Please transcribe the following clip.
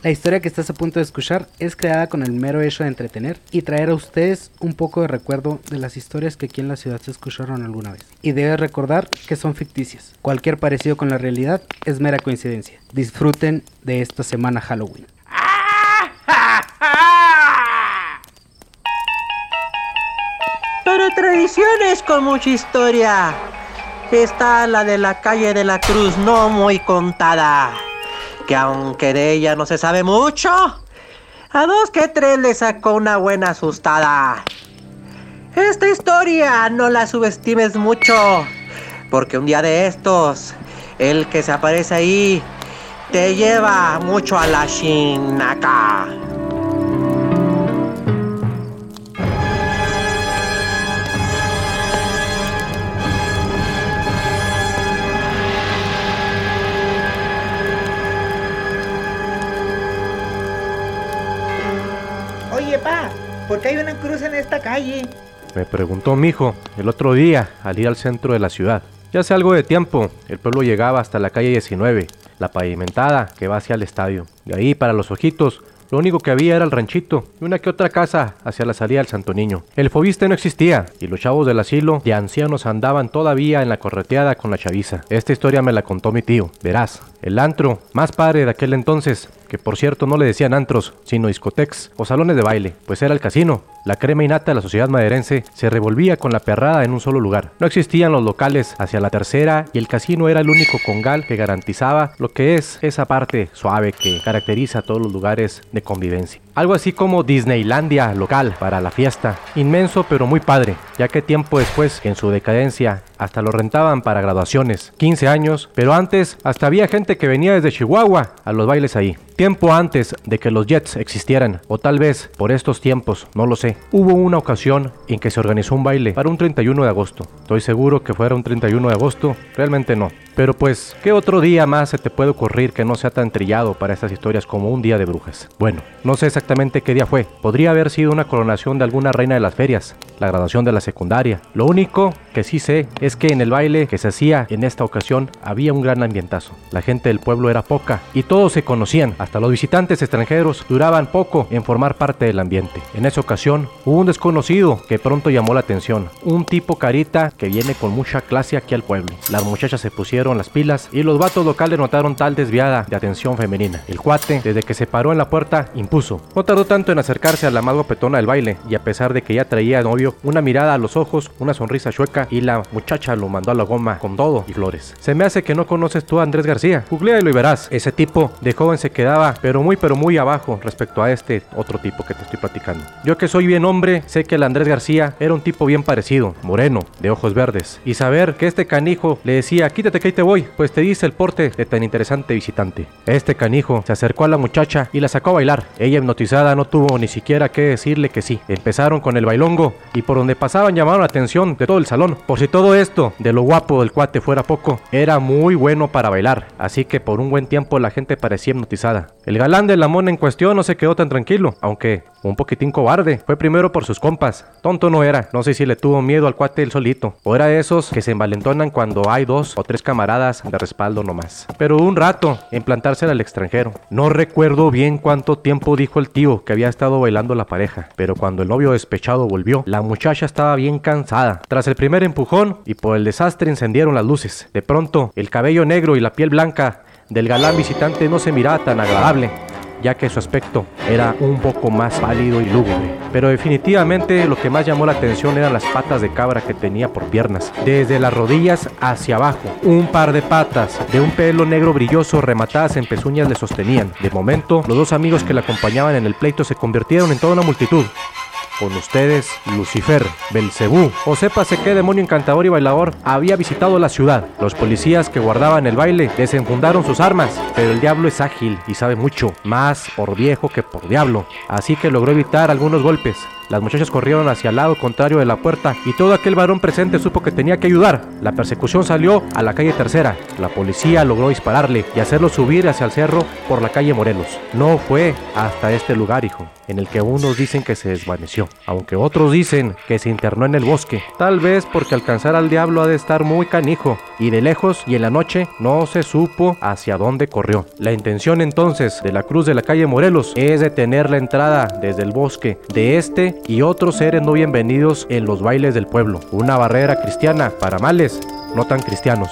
La historia que estás a punto de escuchar es creada con el mero hecho de entretener y traer a ustedes un poco de recuerdo de las historias que aquí en la ciudad se escucharon alguna vez. Y debes recordar que son ficticias. Cualquier parecido con la realidad es mera coincidencia. Disfruten de esta semana Halloween. Pero tradiciones con mucha historia. Está la de la calle de la Cruz no muy contada. Que aunque de ella no se sabe mucho, a dos que tres le sacó una buena asustada. Esta historia no la subestimes mucho, porque un día de estos, el que se aparece ahí te lleva mucho a la chinaca. Oye, pa, ¿por qué hay una cruz en esta calle? Me preguntó mi hijo el otro día al ir al centro de la ciudad. Ya hace algo de tiempo, el pueblo llegaba hasta la calle 19, la pavimentada que va hacia el estadio. De ahí para los ojitos, lo único que había era el ranchito y una que otra casa hacia la salida del Santo Niño. El fobiste no existía y los chavos del asilo de ancianos andaban todavía en la correteada con la chaviza. Esta historia me la contó mi tío. Verás, el antro más padre de aquel entonces, que por cierto no le decían antros, sino discotex o salones de baile, pues era el casino. La crema innata de la sociedad maderense se revolvía con la perrada en un solo lugar. No existían los locales hacia la tercera y el casino era el único congal que garantizaba lo que es esa parte suave que caracteriza a todos los lugares de convivencia. Algo así como Disneylandia local para la fiesta. Inmenso pero muy padre, ya que tiempo después, en su decadencia, hasta lo rentaban para graduaciones. 15 años, pero antes hasta había gente que venía desde Chihuahua a los bailes ahí. Tiempo antes de que los Jets existieran, o tal vez por estos tiempos, no lo sé, hubo una ocasión en que se organizó un baile para un 31 de agosto. Estoy seguro que fuera un 31 de agosto, realmente no. Pero pues, ¿qué otro día más se te puede ocurrir que no sea tan trillado para estas historias como un día de brujas? Bueno, no sé exactamente qué día fue. Podría haber sido una coronación de alguna reina de las ferias, la graduación de la secundaria. Lo único que sí sé es que en el baile que se hacía en esta ocasión había un gran ambientazo. La gente del pueblo era poca y todos se conocían. Hasta los visitantes extranjeros duraban poco en formar parte del ambiente. En esa ocasión hubo un desconocido que pronto llamó la atención. Un tipo carita que viene con mucha clase aquí al pueblo. Las muchachas se pusieron las pilas y los vatos locales notaron tal desviada de atención femenina. El cuate, desde que se paró en la puerta, impuso. No tardó tanto en acercarse a la más guapetona del baile y a pesar de que ya traía novio, una mirada a los ojos, una sonrisa chueca y la muchacha lo mandó a la goma con todo y flores. Se me hace que no conoces tú a Andrés García. Googlealo y verás. Ese tipo de joven se quedaba pero muy pero muy abajo respecto a este otro tipo que te estoy platicando. Yo que soy bien hombre, sé que el Andrés García era un tipo bien parecido, moreno, de ojos verdes. Y saber que este canijo le decía, quítate que ahí te voy, pues te dice el porte de tan interesante visitante. Este canijo se acercó a la muchacha y la sacó a bailar. Ella hipnotizada no tuvo ni siquiera que decirle que sí. Empezaron con el bailongo y por donde pasaban llamaron la atención de todo el salón. Por si todo esto, de lo guapo del cuate fuera poco, era muy bueno para bailar. Así que por un buen tiempo la gente parecía hipnotizada. El galán de la mona en cuestión no se quedó tan tranquilo, aunque un poquitín cobarde. Fue primero por sus compas. Tonto no era. No sé si le tuvo miedo al cuate él solito. O era de esos que se envalentonan cuando hay dos o tres camaradas de respaldo nomás. Pero un rato en plantarse al extranjero. No recuerdo bien cuánto tiempo dijo el tío que había estado bailando la pareja. Pero cuando el novio despechado volvió, la muchacha estaba bien cansada. Tras el primer empujón y por el desastre encendieron las luces. De pronto, el cabello negro y la piel blanca del galán visitante no se miraba tan agradable ya que su aspecto era un poco más pálido y lúgubre. Pero definitivamente lo que más llamó la atención eran las patas de cabra que tenía por piernas, desde las rodillas hacia abajo. Un par de patas de un pelo negro brilloso rematadas en pezuñas le sostenían. De momento, los dos amigos que la acompañaban en el pleito se convirtieron en toda una multitud. Con ustedes, Lucifer, Belcebú, o sépase qué demonio encantador y bailador había visitado la ciudad. Los policías que guardaban el baile desenfundaron sus armas, pero el diablo es ágil y sabe mucho, más por viejo que por diablo, así que logró evitar algunos golpes. Las muchachas corrieron hacia el lado contrario de la puerta y todo aquel varón presente supo que tenía que ayudar. La persecución salió a la calle tercera. La policía logró dispararle y hacerlo subir hacia el cerro por la calle Morelos. No fue hasta este lugar, hijo, en el que unos dicen que se desvaneció, aunque otros dicen que se internó en el bosque. Tal vez porque alcanzar al diablo ha de estar muy canijo y de lejos y en la noche no se supo hacia dónde corrió. La intención entonces de la cruz de la calle Morelos es detener la entrada desde el bosque de este y otros seres no bienvenidos en los bailes del pueblo. Una barrera cristiana para males no tan cristianos.